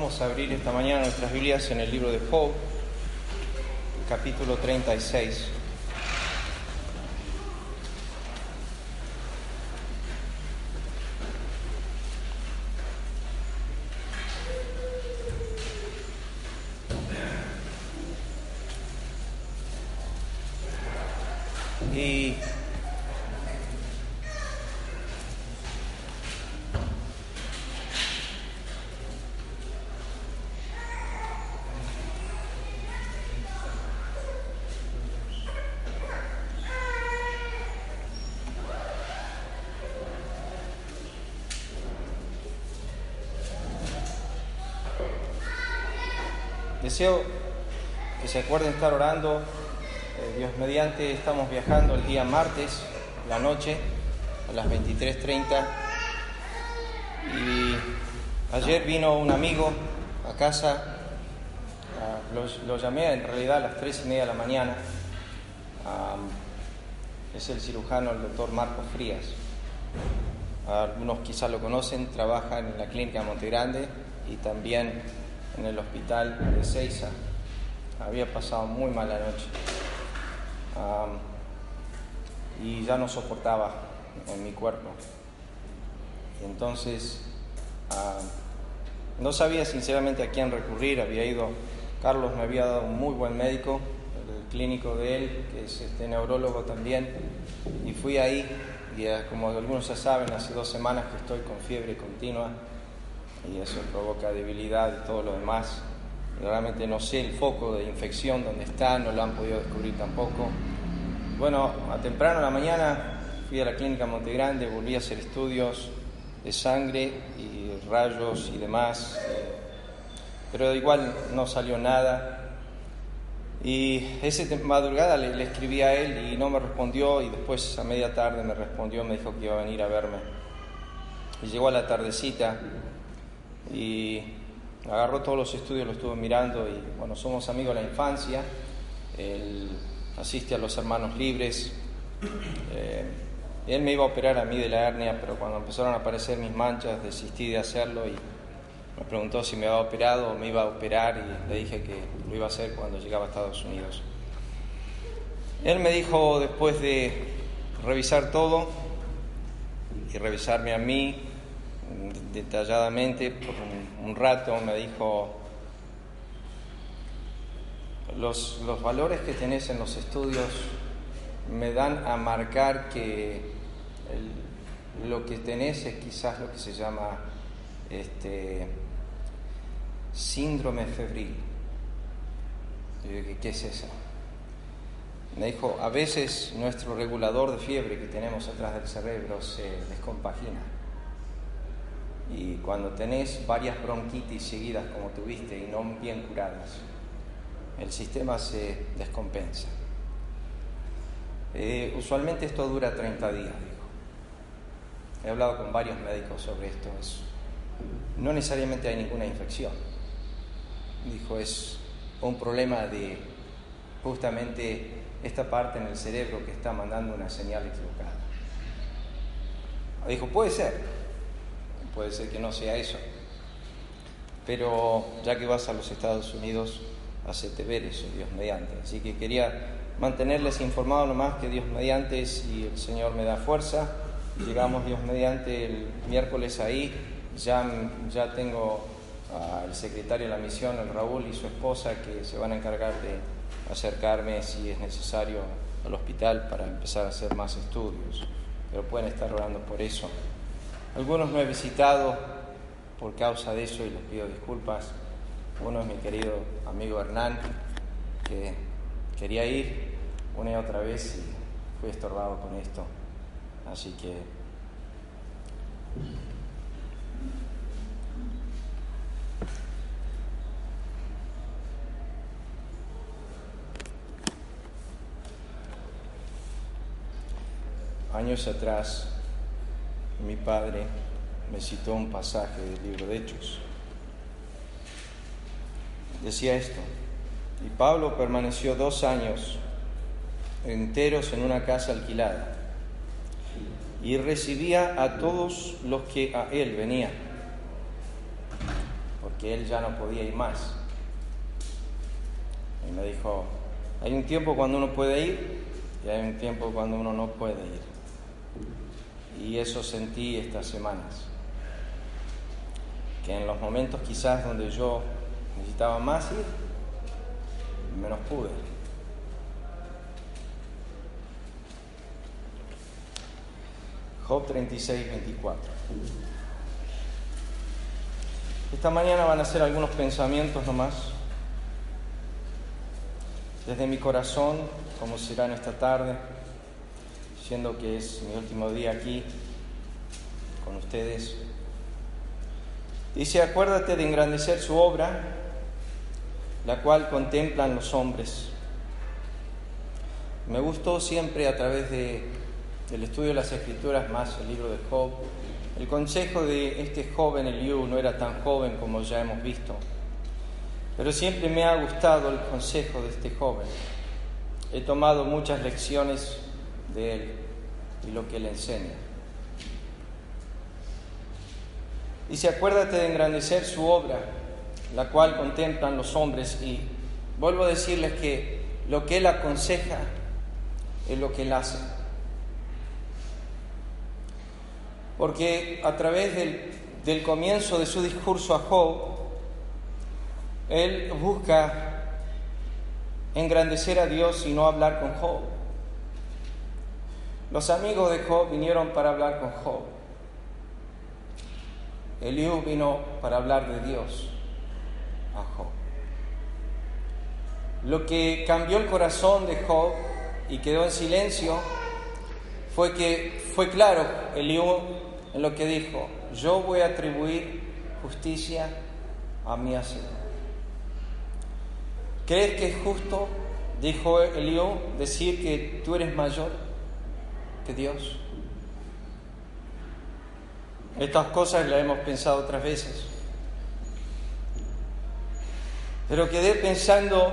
Vamos a abrir esta mañana nuestras Biblias en el libro de Job, capítulo 36. Y Que se acuerden estar orando. Eh, Dios mediante, estamos viajando el día martes, la noche, a las 23.30. Y ayer vino un amigo a casa, lo, llamé en realidad a las 3 y media de la mañana. Es el cirujano, el doctor Marcos Frías. Algunos quizás lo conocen, trabaja en la clínica Montegrande y también en el hospital de Seiza. Había pasado muy mala noche. Um, y ya no soportaba en mi cuerpo. Y entonces no sabía sinceramente a quién recurrir. Había ido, Carlos me había dado un muy buen médico, el clínico de él, que es este neurólogo también. Y fui ahí, y uh, como algunos ya saben, hace dos semanas que estoy con fiebre continua y eso provoca debilidad y todo lo demás. Realmente no sé el foco de infección donde está, no lo han podido descubrir tampoco. Bueno, a temprano en la mañana fui a la clínica Montegrande, volví a hacer estudios de sangre y rayos y demás, pero igual no salió nada. Y esa madrugada le, le, escribí a él y no me respondió y después a media tarde me respondió, me dijo que iba a venir a verme. Y llegó a la tardecita y agarró todos los estudios, lo estuvo mirando y bueno, somos amigos de la infancia, él asiste a los hermanos libres, eh, él me iba a operar a mí de la hernia, pero cuando empezaron a aparecer mis manchas desistí de hacerlo y me preguntó si me había operado o me iba a operar y le dije que lo iba a hacer cuando llegaba a Estados Unidos. Él me dijo después de revisar todo y revisarme a mí, detalladamente por un, rato, me dijo, los, los valores que tenés en los estudios me dan a marcar que lo que tenés es quizás lo que se llama este, síndrome febril. Yo ¿qué es eso? Me dijo, a veces nuestro regulador de fiebre que tenemos atrás del cerebro se descompagina y cuando tenés varias bronquitis seguidas como tuviste y no bien curadas, el sistema se descompensa. Eh, usualmente esto dura 30 días, dijo. He hablado con varios médicos sobre esto. Es, no necesariamente hay ninguna infección. Dijo, es un problema de justamente esta parte en el cerebro que está mandando una señal equivocada. Dijo, puede ser, puede ser que no sea eso. Pero ya que vas a los Estados Unidos, hacete ver eso, Dios mediante. Así que quería mantenerles informados nomás que Dios mediante, si el Señor me da fuerza, llegamos Dios mediante el miércoles ahí, ya, ya tengo al secretario de la misión, el Raúl y su esposa, que se van a encargar de acercarme si es necesario al hospital para empezar a hacer más estudios. Pero pueden estar orando por eso. Algunos no he visitado por causa de eso y les pido disculpas. Uno es mi querido amigo Hernán, que quería ir una y otra vez y fui estorbado con esto. Así que años atrás mi padre me citó un pasaje del libro de Hechos. Decía esto, y Pablo permaneció dos años enteros en una casa alquilada y recibía a todos los que a él venían. porque él ya no podía ir más. Y me dijo, hay un tiempo cuando uno puede ir y hay un tiempo cuando uno no puede ir. Y eso sentí estas semanas. Que en los momentos quizás donde yo necesitaba más ir, menos pude. Job 36, 24. Esta mañana van a ser algunos pensamientos nomás desde mi corazón, como serán esta tarde, siendo que es mi último día aquí con ustedes. Dice, acuérdate de engrandecer su obra, la cual contemplan los hombres. Me gustó siempre a través de, del estudio de las escrituras, más el libro de Job, el consejo de este joven Eliú no era tan joven como ya hemos visto, pero siempre me ha gustado el consejo de este joven. He tomado muchas lecciones de él y lo que él enseña. Dice, acuérdate de engrandecer su obra, la cual contemplan los hombres, y vuelvo a decirles que lo que él aconseja es lo que él hace. Porque a través del, del comienzo de su discurso a Job, él busca engrandecer a Dios y no hablar con Job. Los amigos de Job vinieron para hablar con Job. Eliú vino para hablar de Dios a Job. Lo que cambió el corazón de Job y quedó en silencio fue que fue claro Eliú en lo que dijo, yo voy a atribuir justicia a mi Hacedor. ¿Crees que es justo, dijo Eliú, decir que tú eres mayor que Dios? Estas cosas las hemos pensado otras veces. Pero quedé pensando,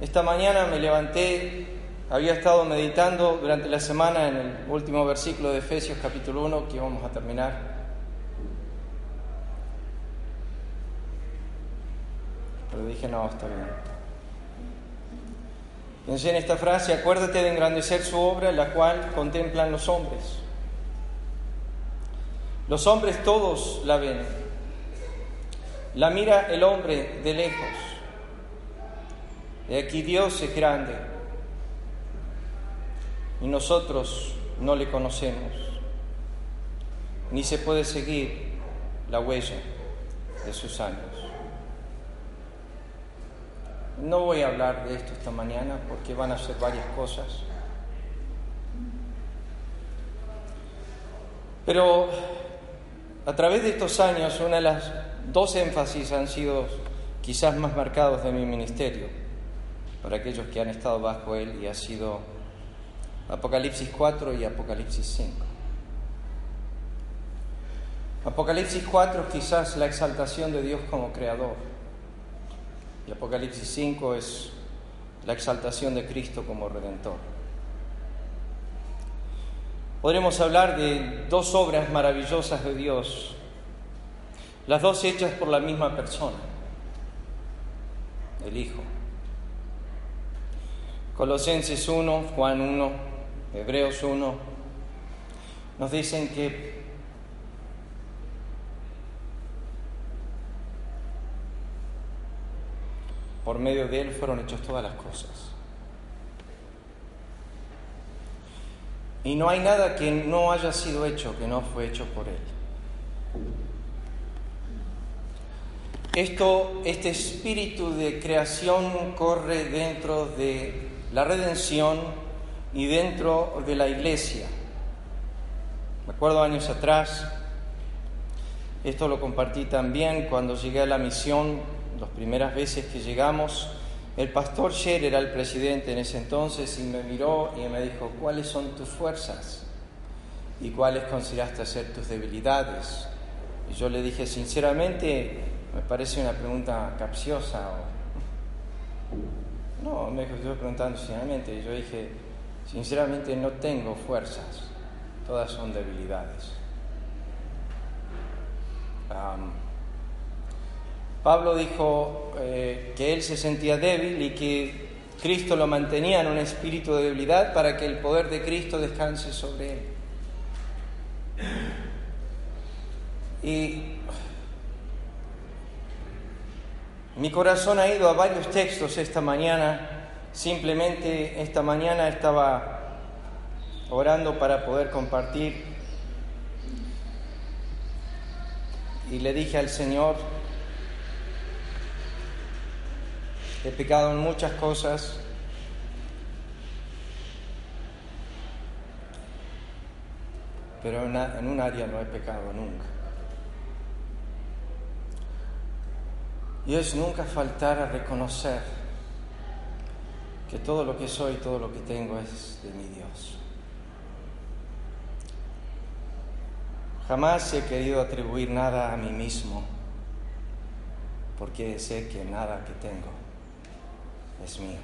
esta mañana me levanté, había estado meditando durante la semana en el último versículo de Efesios capítulo 1 que vamos a terminar. Pero dije, no, está bien. Pensé en esta frase, acuérdate de engrandecer su obra, la cual contemplan los hombres. Los hombres todos la ven. La mira el hombre de lejos. De aquí Dios es grande y nosotros no le conocemos, ni se puede seguir la huella de sus años. No voy a hablar de esto esta mañana porque van a ser varias cosas. Pero a través de estos años, una de las dos énfasis han sido quizás más marcados de mi ministerio, para aquellos que han estado bajo él, y ha sido Apocalipsis 4 y Apocalipsis 5. Apocalipsis 4 es quizás la exaltación de Dios como creador. Y Apocalipsis 5 es la exaltación de Cristo como redentor. Podremos hablar de dos obras maravillosas de Dios, las dos hechas por la misma persona, el Hijo. Colosenses 1, Juan 1, Hebreos 1, nos dicen que por medio de Él fueron hechas todas las cosas. Y no hay nada que no haya sido hecho que no fue hecho por Él. Esto, este espíritu de creación corre dentro de la redención y dentro de la iglesia. Me acuerdo años atrás, esto lo compartí también cuando llegué a la misión las primeras veces que llegamos, el pastor Sher era el presidente en ese entonces y me miró y me dijo, ¿cuáles son tus fuerzas? ¿Y cuáles consideraste ser tus debilidades? Y yo le dije, sinceramente, me parece una pregunta capciosa. No, me estoy preguntando sinceramente. Yo dije, sinceramente no tengo fuerzas, todas son debilidades. Pablo dijo eh, que él se sentía débil y que Cristo lo mantenía en un espíritu de debilidad para que el poder de Cristo descanse sobre él. Y mi corazón ha ido a varios textos esta mañana. Simplemente esta mañana estaba orando para poder compartir y le dije al Señor, he pecado en muchas cosas, pero en un área no he pecado nunca. Y es nunca faltar a reconocer que todo lo que soy, todo lo que tengo es de mi Dios. Jamás he querido atribuir nada a mí mismo, porque sé que nada que tengo es mío.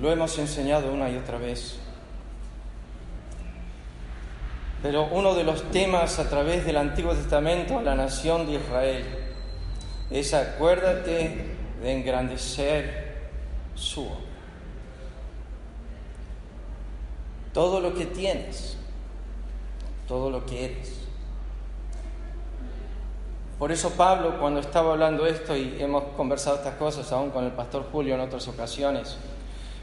Lo hemos enseñado una y otra vez, pero uno de los temas a través del Antiguo Testamento a la nación de Israel es acuérdate de engrandecer su obra. todo lo que tienes, todo lo que eres. Por eso Pablo, cuando estaba hablando esto, y hemos conversado estas cosas aún con el pastor Julio en otras ocasiones,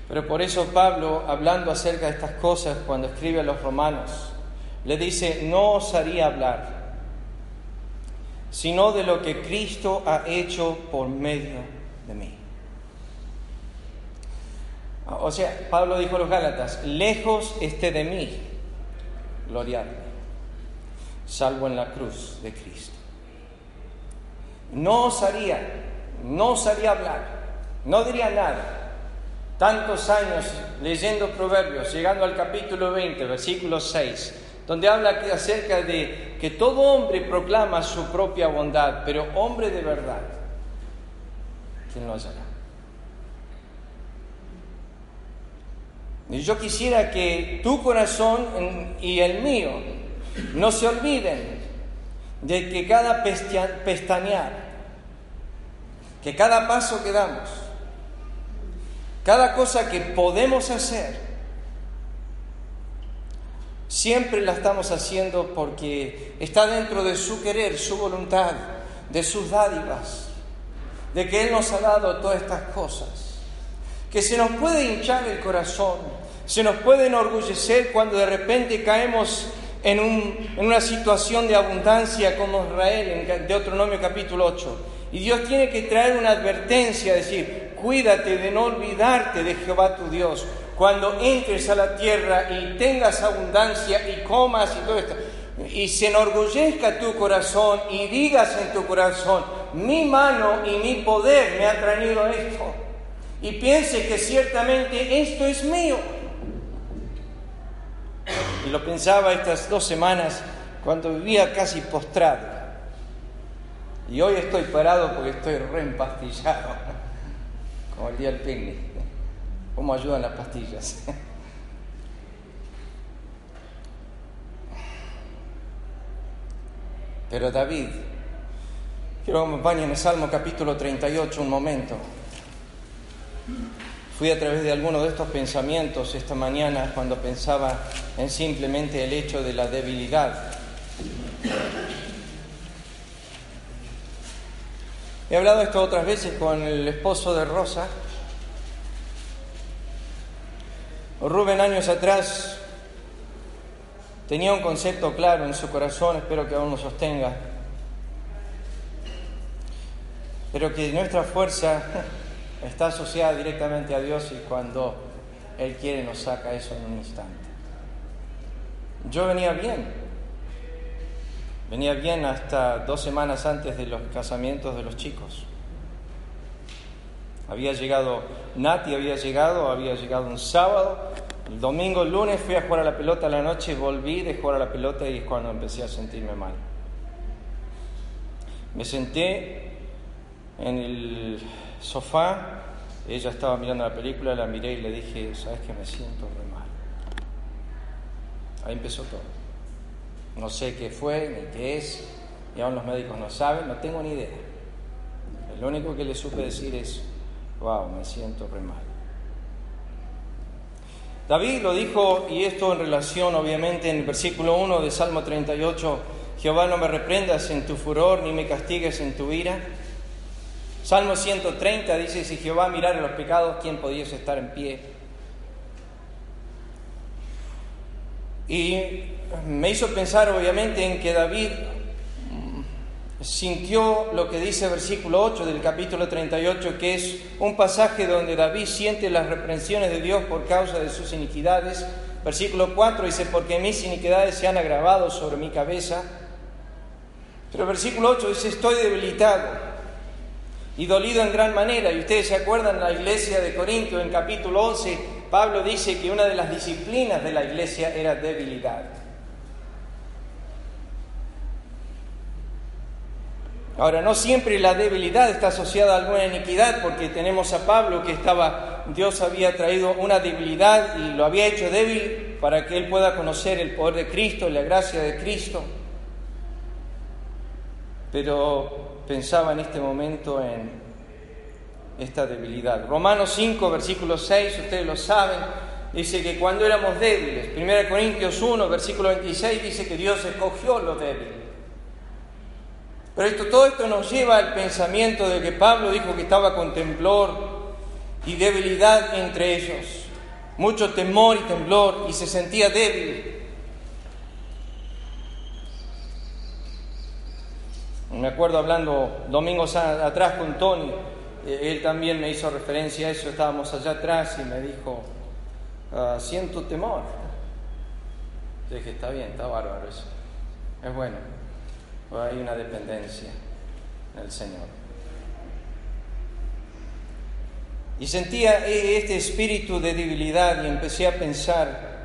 pero por eso Pablo, hablando acerca de estas cosas, cuando escribe a los romanos, le dice, no os haría hablar, sino de lo que Cristo ha hecho por medio de mí. O sea, Pablo dijo a los Gálatas, lejos esté de mí gloriarme, salvo en la cruz de Cristo. No osaría, no osaría hablar, no diría nada. Tantos años leyendo Proverbios, llegando al capítulo 20, versículo 6, donde habla acerca de que todo hombre proclama su propia bondad, pero hombre de verdad, ¿quién lo hallará? Y yo quisiera que tu corazón y el mío no se olviden de que cada pestañear, que cada paso que damos, cada cosa que podemos hacer, siempre la estamos haciendo porque está dentro de su querer, su voluntad, de sus dádivas, de que Él nos ha dado todas estas cosas. Que se nos puede hinchar el corazón, se nos puede enorgullecer cuando de repente caemos en, una situación de abundancia como Israel en Deuteronomio capítulo 8. Y Dios tiene que traer una advertencia, decir, cuídate de no olvidarte de Jehová tu Dios. Cuando entres a la tierra y tengas abundancia y comas y todo esto, y se enorgullezca tu corazón y digas en tu corazón, mi mano y mi poder me ha traído esto y piense que ciertamente esto es mío. Y lo pensaba estas dos semanas cuando vivía casi postrado. Y hoy estoy parado porque estoy reempastillado, como el día del picnic. ¿Cómo ayudan las pastillas? Pero David, quiero que me en Salmo capítulo 38 un momento. Fui a través de alguno de estos pensamientos esta mañana cuando pensaba en simplemente el hecho de la debilidad. He hablado esto otras veces con el esposo de Rosa. Rubén años atrás tenía un concepto claro en su corazón, espero que aún lo sostenga, pero que nuestra fuerza está asociada directamente a Dios y cuando Él quiere nos saca eso en un instante. Yo venía bien, venía bien hasta dos semanas antes de los casamientos de los chicos. Había llegado, Nati había llegado, había llegado un sábado, el domingo, el lunes fui a jugar a la pelota a la noche, volví de jugar a la pelota y es cuando empecé a sentirme mal. Me senté en el sofá, ella estaba mirando la película, la miré y le dije, ¿sabes que me siento re mal? Ahí empezó todo. No sé qué fue ni qué es, y aún los médicos no saben, no tengo ni idea. Lo único que le supe decir es, wow, me siento re mal. David lo dijo, y esto en relación obviamente en el versículo 1 de Salmo 38, Jehová no me reprendas en tu furor, ni me castigues en tu ira. Salmo 130 dice, si Jehová mirara los pecados, ¿quién podía estar en pie? Y me hizo pensar obviamente en que David sintió lo que dice versículo 8 del capítulo 38, que es un pasaje donde David siente las reprensiones de Dios por causa de sus iniquidades. Versículo 4 dice, porque mis iniquidades se han agravado sobre mi cabeza. Pero versículo 8 dice, estoy debilitado y dolido en gran manera. Y ustedes se acuerdan, la iglesia de Corinto en capítulo 11, Pablo dice que una de las disciplinas de la iglesia era debilidad. Ahora, no siempre la debilidad está asociada a alguna iniquidad, porque tenemos a Pablo que estaba, Dios había traído una debilidad y lo había hecho débil para que él pueda conocer el poder de Cristo, la gracia de Cristo. Pero pensaba en este momento en esta debilidad. Romanos 5, versículo 6, ustedes lo saben, dice que cuando éramos débiles, 1 Corintios 1, versículo 26, dice que Dios escogió lo débil pero esto, todo esto nos lleva al pensamiento de que Pablo dijo que estaba con temblor y debilidad entre ellos, mucho temor y temblor y se sentía débil. Me acuerdo hablando domingos atrás con Tony, eh, él también me hizo referencia a eso, estábamos allá atrás y me dijo, ah, siento temor. dije, está bien, está bárbaro eso, es bueno hay una dependencia del Señor. Y sentía e-, este espíritu de debilidad y empecé a pensar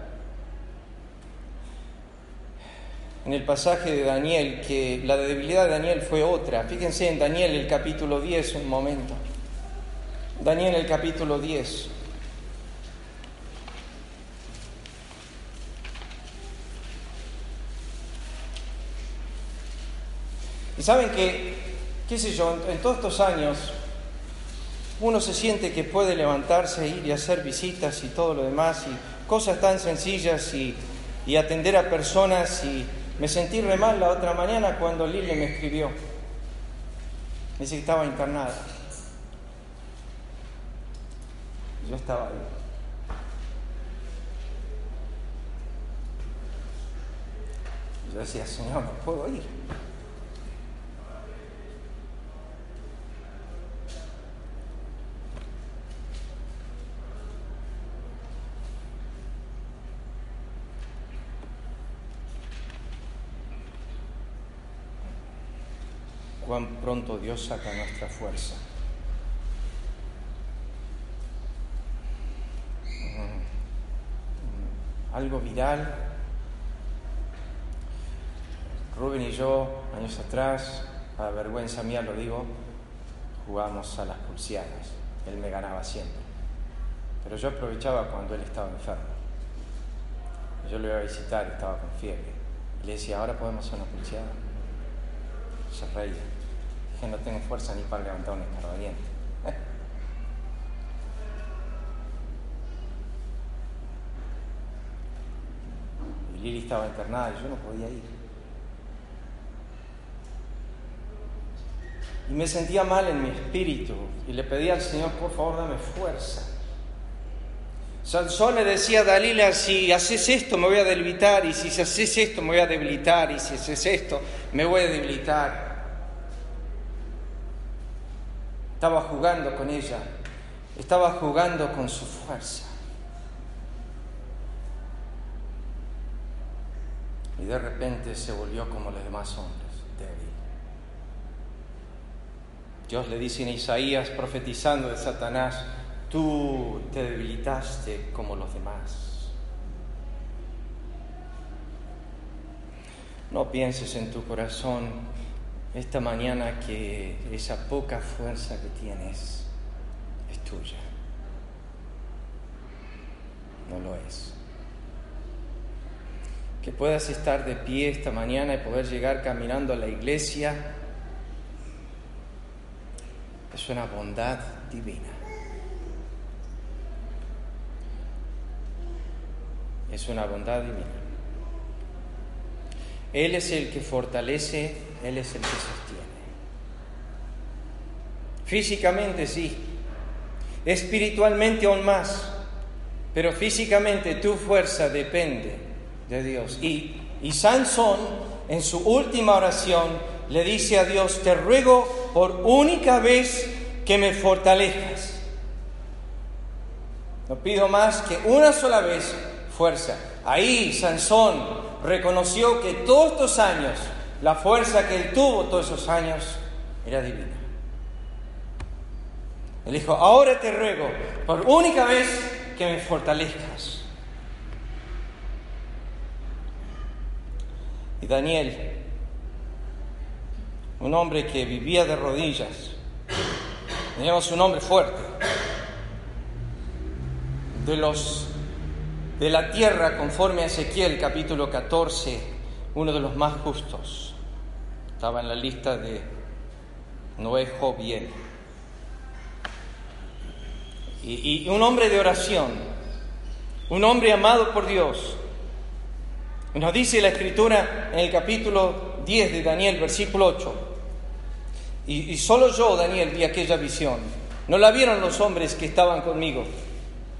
en el pasaje de Daniel, que la debilidad de Daniel fue otra. Fíjense en Daniel el capítulo 10 un momento. Daniel el capítulo 10. Y saben que, qué sé yo, en, todos estos años uno se siente que puede levantarse, ir y hacer visitas y todo lo demás, y cosas tan sencillas y, y atender a personas. Y me sentí re mal la otra mañana cuando Lili me escribió. Me dice que estaba internada. Yo estaba ahí. Yo decía, Señor, no puedo ir. Cuán pronto Dios saca nuestra fuerza. Mm. Algo viral. Rubén y yo, años atrás, a vergüenza mía lo digo, jugamos a las pulseadas. Él me ganaba siempre. Pero yo aprovechaba cuando él estaba enfermo. Yo lo iba a visitar, estaba con fiebre. Y le decía, ahora podemos hacer una pulseada. Se reía que no tengo fuerza ni para levantar un escarbadiente. Y Lili estaba internada y yo no podía ir. Y me sentía mal en mi espíritu y le pedía al Señor, por favor, dame fuerza. Sansón le decía a Dalila, si haces esto me voy a debilitar, y si haces esto me voy a debilitar, y si haces esto me voy a debilitar. Estaba jugando con ella, estaba jugando con su fuerza. Y de repente se volvió como los demás hombres, débil. Dios le dice en Isaías, profetizando de Satanás, tú te debilitaste como los demás. No pienses en tu corazón esta mañana que esa poca fuerza que tienes es tuya. No lo es. que puedas estar de pie esta mañana y poder llegar caminando a la iglesia es una bondad divina. Es una bondad divina. Él es el que fortalece, Él es el que sostiene. Físicamente sí, espiritualmente aún más, pero físicamente tu fuerza depende de Dios. Y, Sansón, en su última oración, le dice a Dios, te ruego por única vez que me fortalezcas. No pido más que una sola vez fuerza. Ahí Sansón reconoció que todos estos años, la fuerza que él tuvo todos esos años, era divina. Él dijo, ahora te ruego, por única vez, que me fortalezcas. Y Daniel, un hombre que vivía de rodillas, teníamos un hombre fuerte, de los de la tierra, conforme a Ezequiel capítulo 14, uno de los más justos. Estaba en la lista de Noé, Job y. Y, un hombre de oración, un hombre amado por Dios. Nos dice la escritura en el capítulo 10 de Daniel, versículo 8. Y, y solo yo, Daniel, vi aquella visión. No la vieron los hombres que estaban conmigo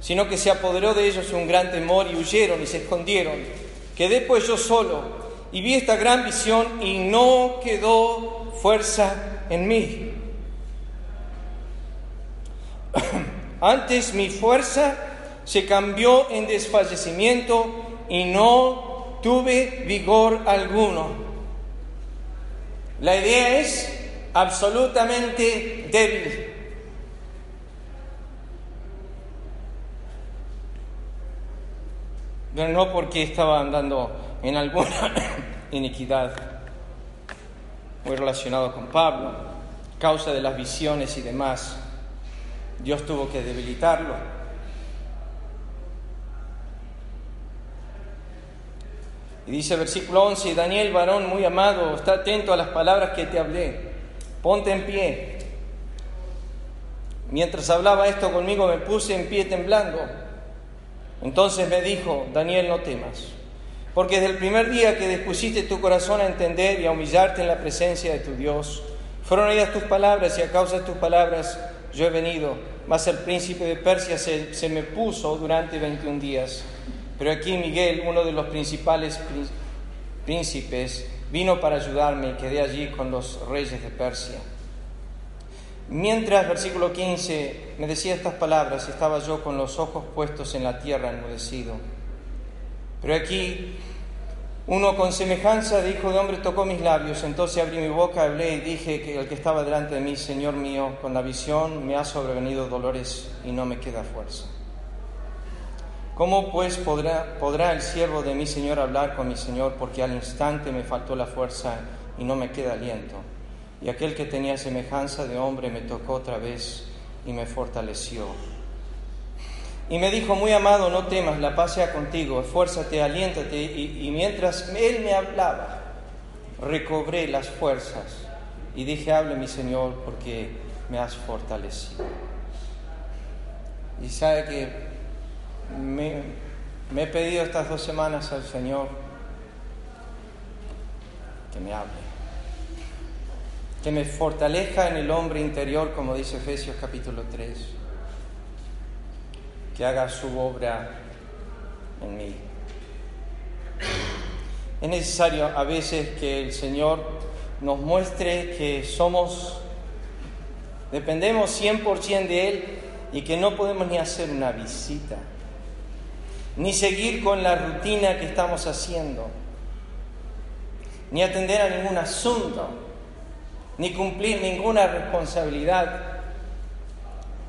sino que se apoderó de ellos un gran temor y huyeron y se escondieron. Quedé pues yo solo y vi esta gran visión y no quedó fuerza en mí. Antes mi fuerza se cambió en desfallecimiento y no tuve vigor alguno. La idea es absolutamente débil. no porque estaba andando en alguna iniquidad muy relacionado con Pablo, causa de las visiones y demás. Dios tuvo que debilitarlo. Y dice versículo 11, Daniel, varón muy amado, está atento a las palabras que te hablé, ponte en pie. Mientras hablaba esto conmigo me puse en pie temblando. Entonces me dijo, Daniel, no temas, porque desde el primer día que dispusiste tu corazón a entender y a humillarte en la presencia de tu Dios, fueron oídas tus palabras y a causa de tus palabras yo he venido, mas el príncipe de Persia se, se me puso durante 21 días. Pero aquí Miguel, uno de los principales príncipes, vino para ayudarme y quedé allí con los reyes de Persia. Mientras, versículo 15, me decía estas palabras, estaba yo con los ojos puestos en la tierra enmudecido. Pero aquí uno con semejanza de hijo de hombre tocó mis labios, entonces abrí mi boca, hablé y dije que el que estaba delante de mí, Señor mío, con la visión me ha sobrevenido dolores y no me queda fuerza. ¿Cómo pues podrá, podrá el siervo de mi Señor hablar con mi Señor? Porque al instante me faltó la fuerza y no me queda aliento y aquel que tenía semejanza de hombre me tocó otra vez y me fortaleció. Y me dijo, muy amado, no temas, la paz sea contigo, esfuérzate, aliéntate. Y, y mientras él me hablaba, recobré las fuerzas y dije, hable mi Señor, porque me has fortalecido. Y sabe que me, me he pedido estas dos semanas al Señor que me hable que me fortalezca en el hombre interior, como dice Efesios capítulo 3, que haga su obra en mí. Es necesario a veces que el Señor nos muestre que somos, dependemos 100% de Él y que no podemos ni hacer una visita, ni seguir con la rutina que estamos haciendo, ni atender a ningún asunto ni cumplir ninguna responsabilidad.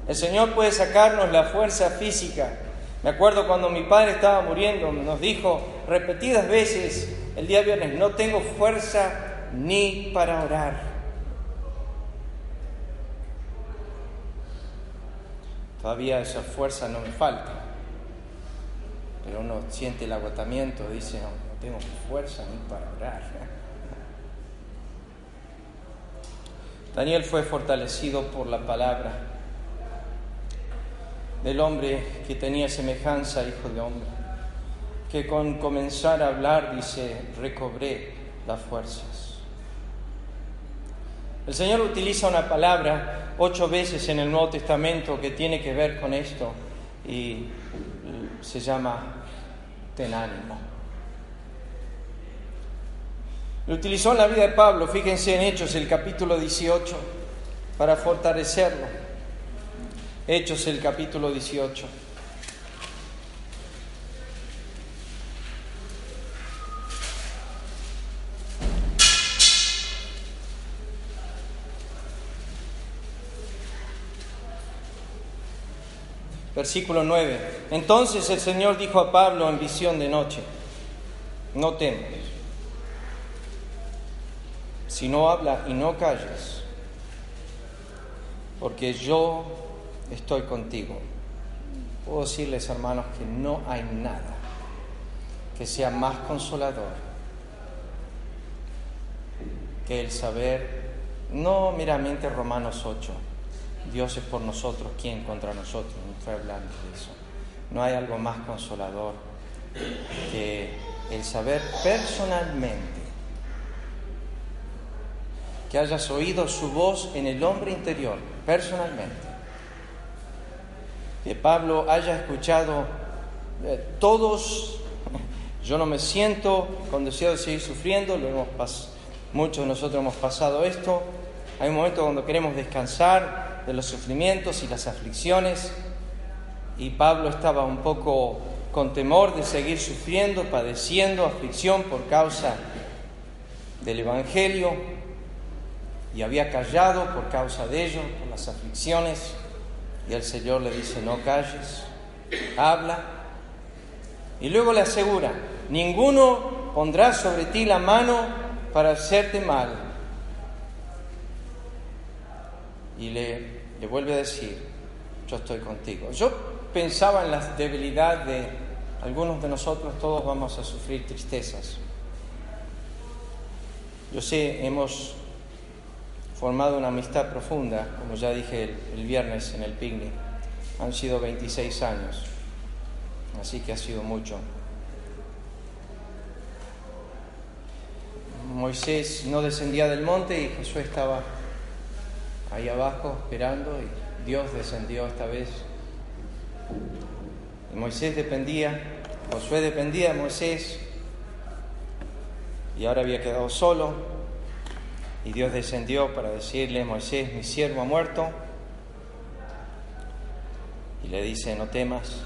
El Señor puede sacarnos la fuerza física. Me acuerdo cuando mi padre estaba muriendo, nos dijo repetidas veces el día viernes, no tengo fuerza ni para orar. Todavía esa fuerza no me falta, pero uno siente el agotamiento, dice, no, tengo fuerza ni para orar. Daniel fue fortalecido por la palabra del hombre que tenía semejanza, hijo de hombre, que con comenzar a hablar, dice, recobré las fuerzas. El Señor utiliza una palabra ocho veces en el Nuevo Testamento que tiene que ver con esto y se llama ten ánimo. Lo utilizó en la vida de Pablo, fíjense en Hechos, el capítulo 18, para fortalecerlo. Hechos, el capítulo 18. Versículo 9. Entonces el Señor dijo a Pablo en visión de noche, no temas, si no habla y no calles, porque yo estoy contigo. Puedo decirles, hermanos, que no hay nada que sea más consolador que el saber, no meramente Romanos 8, Dios es por nosotros, ¿quién contra nosotros? No estoy hablando de eso. No hay algo más consolador que el saber personalmente que hayas oído su voz en el hombre interior, personalmente. Que Pablo haya escuchado eh, todos, yo no me siento con deseo de seguir sufriendo, lo hemos muchos de nosotros hemos pasado esto, hay un momento cuando queremos descansar, de los sufrimientos y las aflicciones y Pablo estaba un poco con temor de seguir sufriendo, padeciendo aflicción por causa del Evangelio y había callado por causa de ello, por las aflicciones y el Señor le dice no calles, habla y luego le asegura, ninguno pondrá sobre ti la mano para hacerte mal y le, le vuelve a decir, yo estoy contigo. Yo pensaba en la debilidad de algunos de nosotros, todos vamos a sufrir tristezas. Yo sé, hemos formado una amistad profunda, como ya dije el, viernes en el picnic. Han sido 26 años, así que ha sido mucho. Moisés no descendía del monte y Josué estaba ahí abajo esperando y Dios descendió esta vez. Y Moisés dependía, Josué dependía de Moisés y ahora había quedado solo y Dios descendió para decirle, Moisés, mi siervo ha muerto. Y le dice, no temas.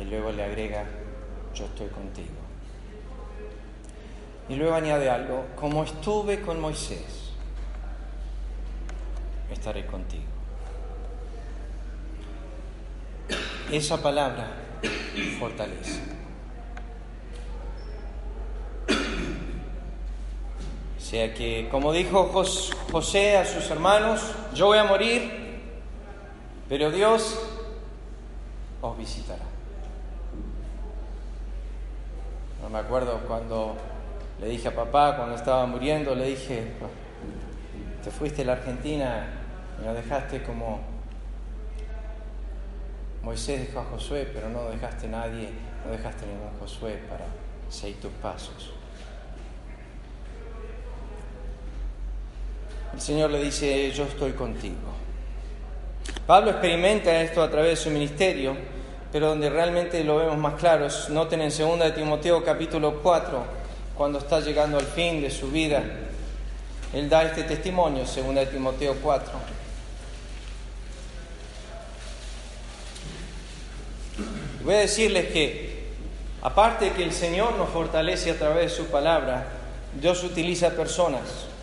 Y luego le agrega, yo estoy contigo. Y luego añade algo, como estuve con Moisés, estaré contigo. Esa palabra fortalece. Sea que, como dijo José a sus hermanos, yo voy a morir, pero Dios os visitará. No me acuerdo cuando le dije a papá, cuando estaba muriendo, le dije, te fuiste a la Argentina y nos dejaste como Moisés dejó a Josué, pero no dejaste nadie, no dejaste ningún Josué para seguir tus pasos. El Señor le dice, yo estoy contigo. Pablo experimenta esto a través de su ministerio, pero donde realmente lo vemos más claro noten en 2 de Timoteo capítulo 4, cuando está llegando al fin de su vida, él da este testimonio, 2 Timoteo 4. Voy a decirles que, aparte de que el Señor nos fortalece a través de su palabra, Dios utiliza personas.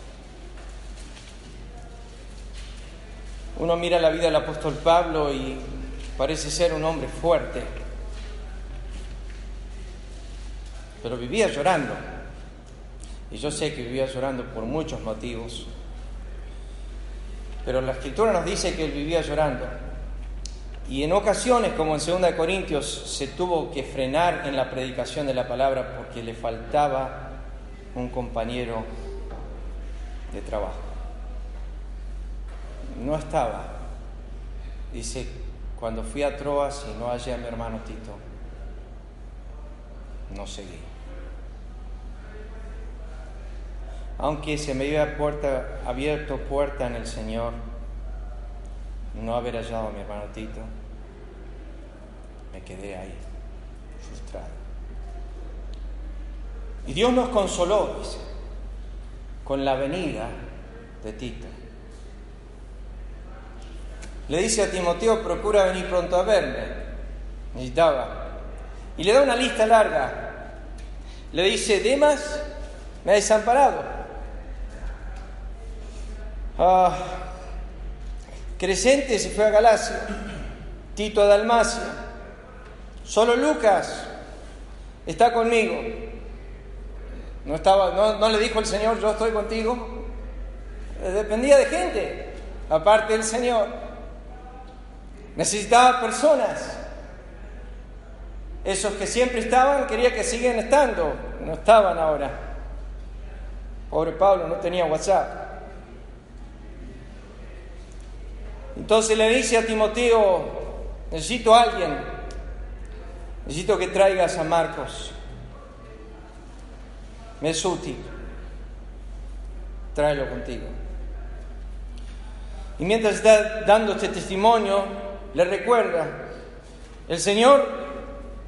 Uno mira la vida del apóstol Pablo y parece ser un hombre fuerte, pero vivía llorando. Y yo sé que vivía llorando por muchos motivos. Pero la escritura nos dice que él vivía llorando Y en ocasiones, como en 2 Corintios, se tuvo que frenar en la predicación de la palabra porque le faltaba un compañero de trabajo. No estaba. Dice, cuando fui a Troas y no hallé a mi hermano Tito, no seguí. Aunque se me había puerta, abierto puerta en el Señor, no haber hallado a mi hermano Tito, me quedé ahí, frustrado. Y Dios nos consoló, dice, con la venida de Tito. Le dice a Timoteo, procura venir pronto a verme. Necesitaba. Y le da una lista larga. Le dice, Demas me ha desamparado. Ah, Crescente se fue a Galacia, Tito a Dalmacia, solo Lucas está conmigo. No, estaba, no, no le dijo el Señor, yo estoy contigo. Dependía de gente, aparte del Señor. Necesitaba personas. Esos que siempre estaban, quería que sigan estando. No estaban ahora. Pobre Pablo, no tenía WhatsApp. Entonces le dice a Timoteo, necesito a alguien, necesito que traigas a Marcos. Me es útil. Tráelo contigo. Y mientras está dando este testimonio, le recuerda, el Señor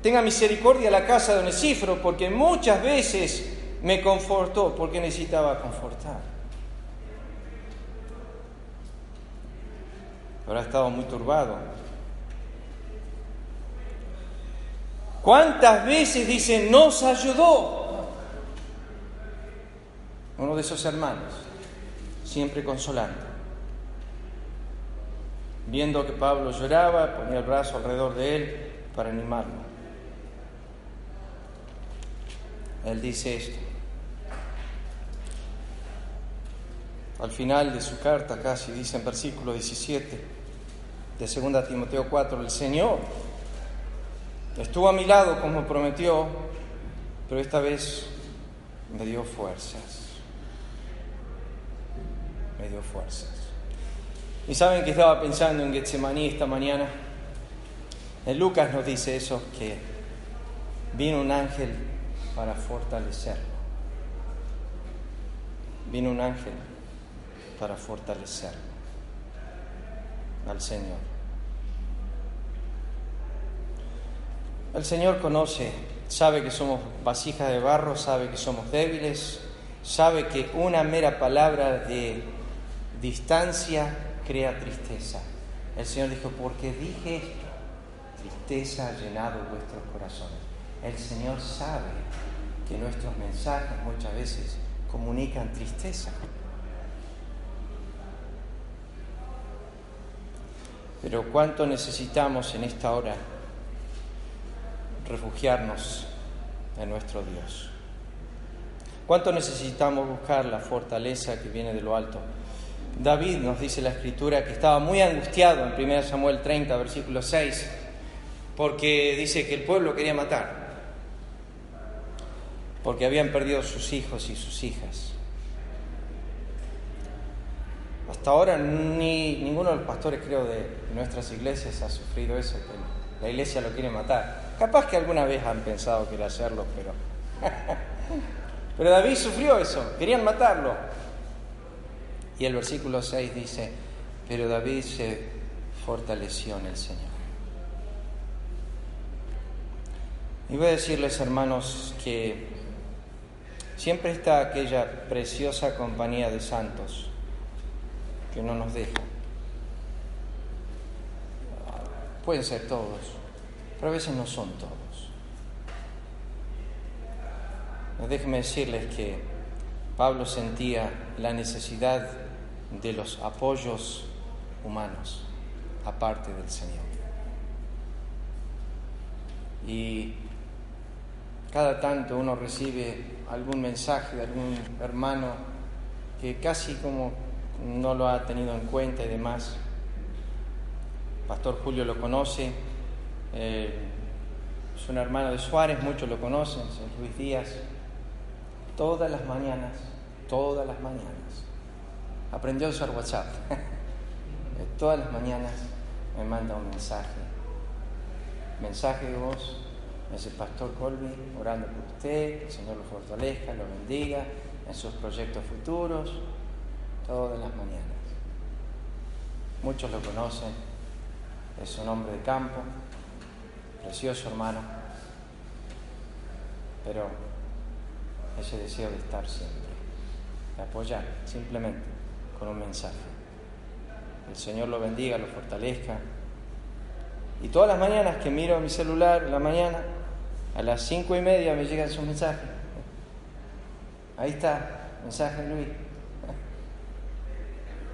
tenga misericordia a la casa de Onesíforo, porque muchas veces me confortó, porque necesitaba confortar. Ahora ha estado muy turbado. ¿Cuántas veces dice nos ayudó? Uno de esos hermanos, siempre consolando. Viendo que Pablo lloraba, ponía el brazo alrededor de él para animarlo. Él dice esto. Al final de su carta casi dice en versículo 17, de 2 Timoteo 4, el Señor estuvo a mi lado como prometió, pero esta vez me dio fuerzas. Me dio fuerzas. Y saben que estaba pensando en Getsemaní esta mañana. En Lucas nos dice eso, que vino un ángel para fortalecerlo. Vino un ángel para fortalecerlo al Señor. El Señor conoce, sabe que somos vasijas de barro, sabe que somos débiles, sabe que una mera palabra de distancia crea tristeza. El Señor dijo, porque dije esto, tristeza ha llenado vuestros corazones. El Señor sabe que nuestros mensajes muchas veces comunican tristeza. Pero cuánto necesitamos en esta hora refugiarnos en nuestro Dios. Cuánto necesitamos buscar la fortaleza que viene de lo alto. David nos dice la escritura que estaba muy angustiado en 1 Samuel 30, versículo 6, porque dice que el pueblo quería matar, porque habían perdido sus hijos y sus hijas. Hasta ahora ni ninguno de los pastores, creo, de nuestras iglesias ha sufrido eso, la iglesia lo quiere matar. Capaz que alguna vez han pensado que era hacerlo, pero... pero David sufrió eso, querían matarlo. Y el versículo 6 dice, pero David se fortaleció en el Señor. Y voy a decirles, hermanos, que siempre está aquella preciosa compañía de santos que no nos deja. Pueden ser todos, pero a veces no son todos. Déjenme decirles que Pablo sentía la necesidad de los apoyos humanos aparte del Señor. Y cada tanto uno recibe algún mensaje de algún hermano que casi como no lo ha tenido en cuenta y demás. Pastor Julio lo conoce, eh, es un hermano de Suárez, muchos lo conocen, es Luis Díaz. Todas las mañanas, todas las mañanas, aprendió a usar WhatsApp. todas las mañanas me manda un mensaje, mensaje de voz, me dice Pastor Colby, orando por usted, que el Señor lo fortalezca, lo bendiga en sus proyectos futuros, todas las mañanas. Muchos lo conocen, es un hombre de campo, precioso hermano, pero ese deseo de estar siempre, de apoyar simplemente un mensaje. El Señor lo bendiga, lo fortalezca. Y todas las mañanas que miro mi celular, la mañana, a las cinco y media me llegan sus mensajes. Ahí está, mensaje de Luis.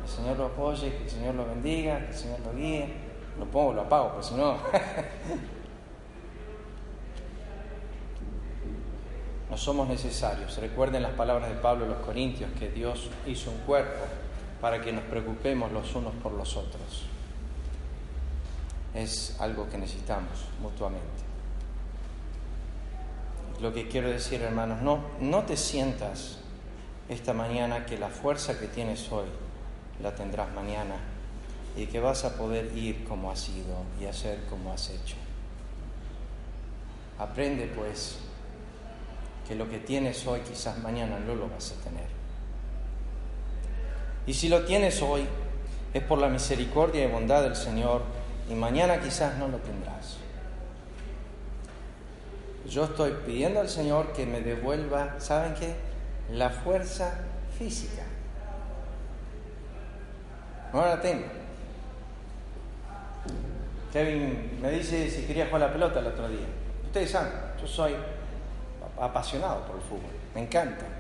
El Señor lo apoye, que el Señor lo bendiga, que el Señor lo guíe. Lo pongo, lo apago, pues si no. no somos necesarios. Recuerden las palabras de Pablo a los Corintios, que Dios hizo un cuerpo para que nos preocupemos los unos por los otros. Es algo que necesitamos mutuamente. Lo que quiero decir, hermanos, no, no te sientas esta mañana que la fuerza que tienes hoy la tendrás mañana y que vas a poder ir como has ido y hacer como has hecho. Aprende pues que lo que tienes hoy quizás mañana no lo vas a tener. Y si lo tienes hoy es por la misericordia y bondad del Señor y mañana quizás no lo tendrás. Yo estoy pidiendo al Señor que me devuelva, ¿saben qué? La fuerza física. No la tengo. Kevin me dice si quería jugar la pelota el otro día. Ustedes saben, yo soy apasionado por el fútbol, me encanta.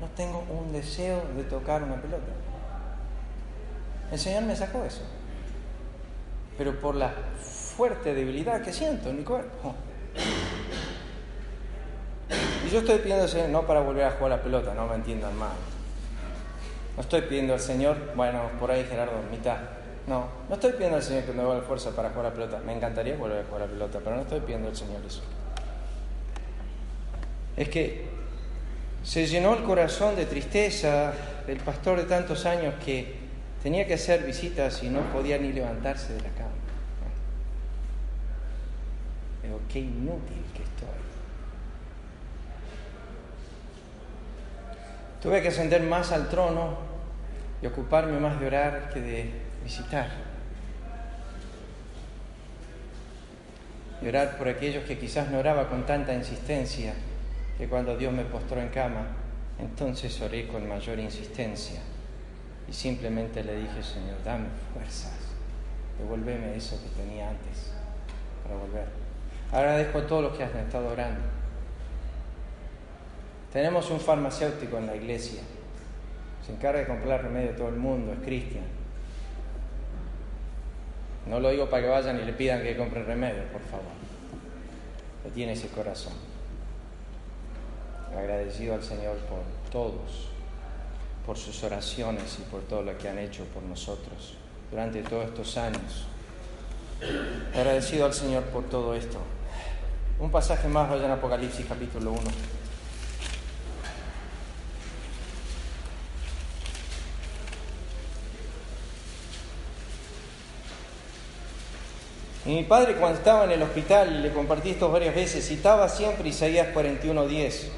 No tengo un deseo de tocar una pelota. El Señor me sacó eso. Pero por la fuerte debilidad que siento en mi cuerpo. Y yo estoy pidiendo al Señor, no para volver a jugar la pelota, no me entiendan mal. No estoy pidiendo al Señor, bueno, por ahí Gerardo, mitad. No, no estoy pidiendo al Señor que me la fuerza para jugar la pelota. Me encantaría volver a jugar la pelota, pero no estoy pidiendo al Señor eso. Es que se llenó el corazón de tristeza del pastor de tantos años que tenía que hacer visitas y no podía ni levantarse de la cama. Pero qué inútil que estoy. Tuve que ascender más al trono y ocuparme más de orar que de visitar. Y orar por aquellos que quizás no oraba con tanta insistencia, que cuando Dios me postró en cama, entonces oré con mayor insistencia y simplemente le dije, Señor, dame fuerzas, devuélveme eso que tenía antes para volver. Agradezco a todos los que han estado orando. Tenemos un farmacéutico en la iglesia. Se encarga de comprar remedio a todo el mundo, es Cristian. No lo digo para que vayan y le pidan que compren remedio, por favor. Pero tiene ese corazón. Agradecido al Señor por todos, por sus oraciones y por todo lo que han hecho por nosotros durante todos estos años. Agradecido al Señor por todo esto. Un pasaje más, vaya en Apocalipsis capítulo 1. Y mi padre cuando estaba en el hospital, le compartí esto varias veces, citaba siempre Isaías 41:10.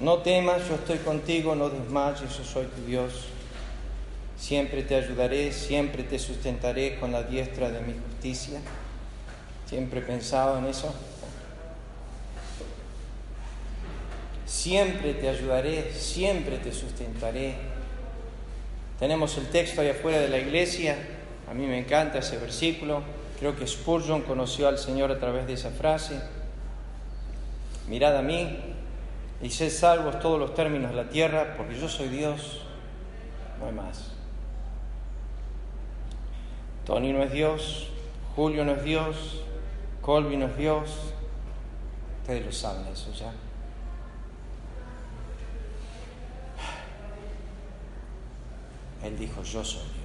No temas, yo estoy contigo, no desmayes, yo soy tu Dios. Siempre te ayudaré, siempre te sustentaré con la diestra de mi justicia. Siempre he pensado en eso. Siempre te ayudaré, siempre te sustentaré. Tenemos el texto ahí afuera de la iglesia, a mí me encanta ese versículo. Creo que Spurgeon conoció al Señor a través de esa frase. Mirad a mí y sed salvos todos los términos de la tierra, porque yo soy Dios, no hay más. Tony no es Dios, Julio no es Dios, Colby no es Dios. Ustedes lo saben eso ya. Él dijo, yo soy Dios.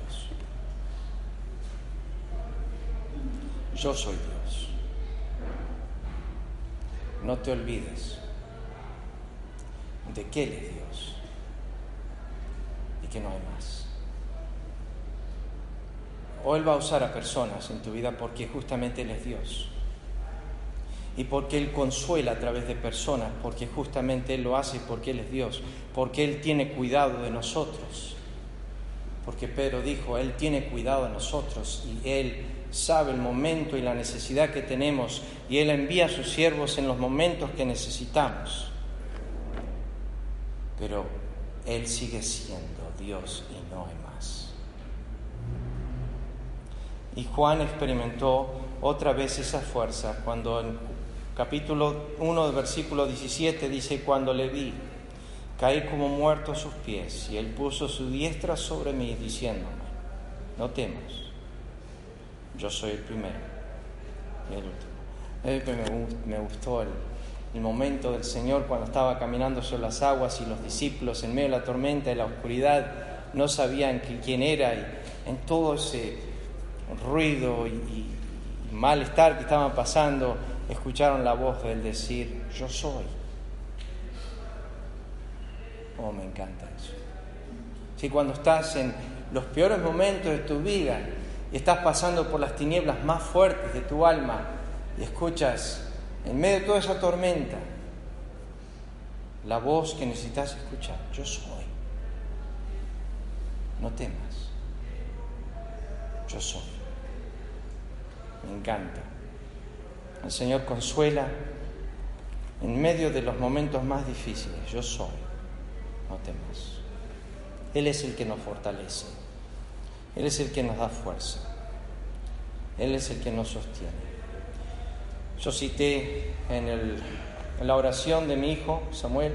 yo soy Dios. No te olvides de que Él es Dios y que no hay más. O Él va a usar a personas en tu vida porque justamente Él es Dios. Y porque Él consuela a través de personas, porque justamente Él lo hace porque Él es Dios, porque Él tiene cuidado de nosotros. Porque Pedro dijo, Él tiene cuidado de nosotros y Él sabe el momento y la necesidad que tenemos y Él envía a sus siervos en los momentos que necesitamos. Pero Él sigue siendo Dios y no hay más. Y Juan experimentó otra vez esa fuerza cuando en capítulo 1, versículo 17 dice, cuando le vi, caí como muerto a sus pies y Él puso su diestra sobre mí diciéndome, no temas yo soy el primero y el último. me gustó el, momento del Señor cuando estaba caminando sobre las aguas y los discípulos en medio de la tormenta y la oscuridad no sabían quién era y en todo ese ruido y, y malestar que estaban pasando, escucharon la voz del decir, yo soy. Oh, me encanta eso. Si cuando estás en los peores momentos de tu vida, y estás pasando por las tinieblas más fuertes de tu alma y escuchas en medio de toda esa tormenta la voz que necesitas escuchar, yo soy. No temas, yo soy. Me encanta. El Señor consuela en medio de los momentos más difíciles, yo soy, no temas. Él es el que nos fortalece. Él es el que nos da fuerza. Él es el que nos sostiene. Yo cité en, la oración de mi hijo Samuel,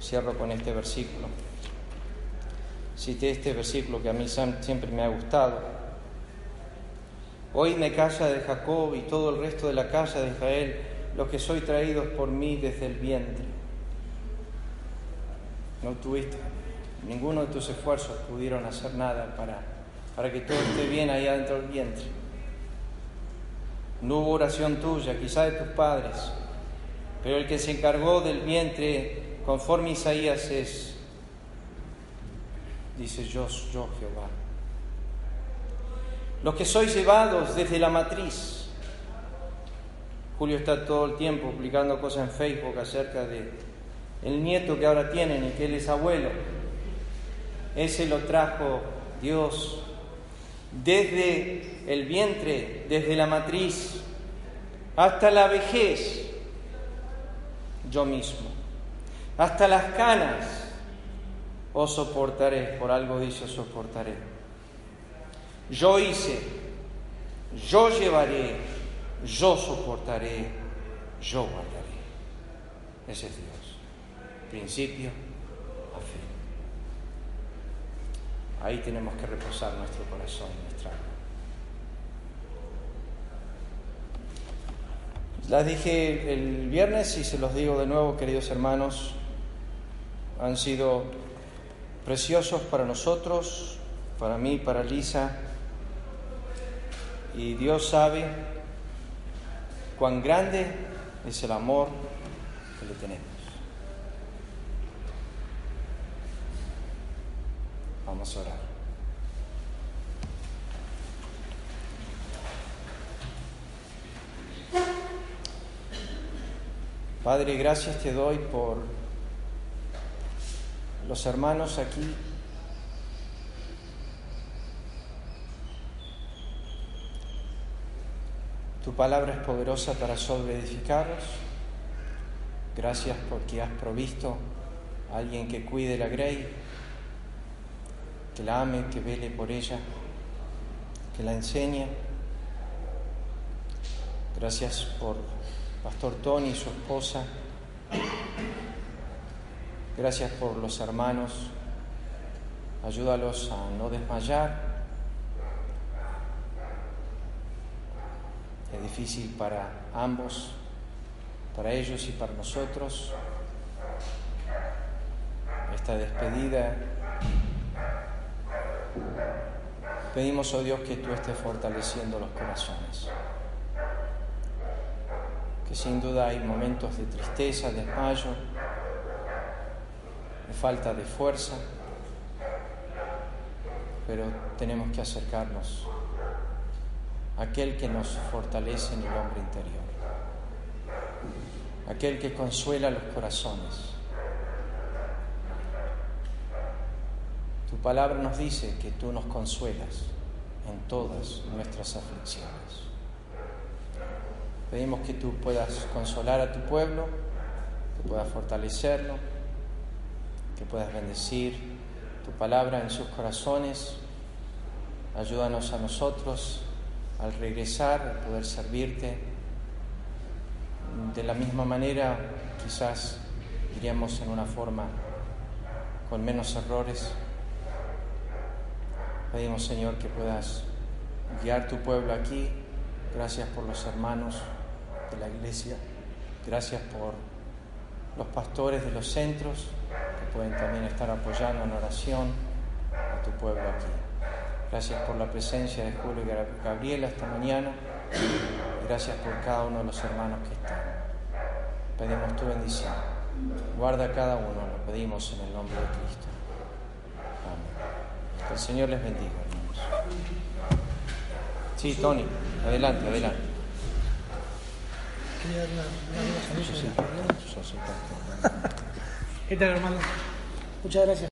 cierro con este versículo. Cité este versículo que a mí siempre me ha gustado. Hoy me casa de Jacob y todo el resto de la casa de Israel, los que soy traídos por mí desde el vientre. No tuviste Ninguno de tus esfuerzos pudieron hacer nada para, para que todo esté bien ahí adentro del vientre. No hubo oración tuya, quizá de tus padres, pero el que se encargó del vientre, conforme Isaías es, dice yo, yo Jehová. Los que sois llevados desde la matriz. Julio está todo el tiempo publicando cosas en Facebook acerca de el nieto que ahora tienen y que él es abuelo. Ese lo trajo Dios desde el vientre, desde la matriz, hasta la vejez, yo mismo. Hasta las canas, os soportaré, por algo dice soportaré. Yo hice, yo llevaré, yo soportaré, yo guardaré. Ese es Dios. Principio Ahí tenemos que reposar nuestro corazón, nuestra alma. Las dije el viernes y se los digo de nuevo, queridos hermanos, han sido preciosos para nosotros, para mí, para Lisa, y Dios sabe cuán grande es el amor que le tenemos. Vamos a orar. Padre, gracias te doy por los hermanos aquí. Tu palabra es poderosa para sobreedificarlos. Gracias porque has provisto a alguien que cuide la grey que la ame, que vele por ella, que la enseñe. Gracias por Pastor Tony y su esposa. Gracias por los hermanos. Ayúdalos a no desmayar. Es difícil para ambos, para ellos y para nosotros. Esta despedida Pedimos, oh Dios, que tú estés fortaleciendo los corazones. Que sin duda hay momentos de tristeza, de desmayo, de falta de fuerza, pero tenemos que acercarnos a aquel que nos fortalece en el hombre interior, aquel que consuela los corazones. Tu palabra nos dice que tú nos consuelas en todas nuestras aflicciones. Pedimos que tú puedas consolar a tu pueblo, que puedas fortalecerlo, que puedas bendecir tu palabra en sus corazones. Ayúdanos a nosotros al regresar, a poder servirte. De la misma manera, quizás iríamos en una forma con menos errores. Pedimos, Señor, que puedas guiar tu pueblo aquí. Gracias por los hermanos de la iglesia. Gracias por los pastores de los centros que pueden también estar apoyando en oración a tu pueblo aquí. Gracias por la presencia de Julio y Gabriela esta mañana. Gracias por cada uno de los hermanos que están. Pedimos tu bendición. Guarda a cada uno, lo pedimos en el nombre de Cristo. Amén. El Señor les bendiga, hermanos. Sí, Tony, adelante, adelante. ¿Qué tal, hermano? Muchas gracias.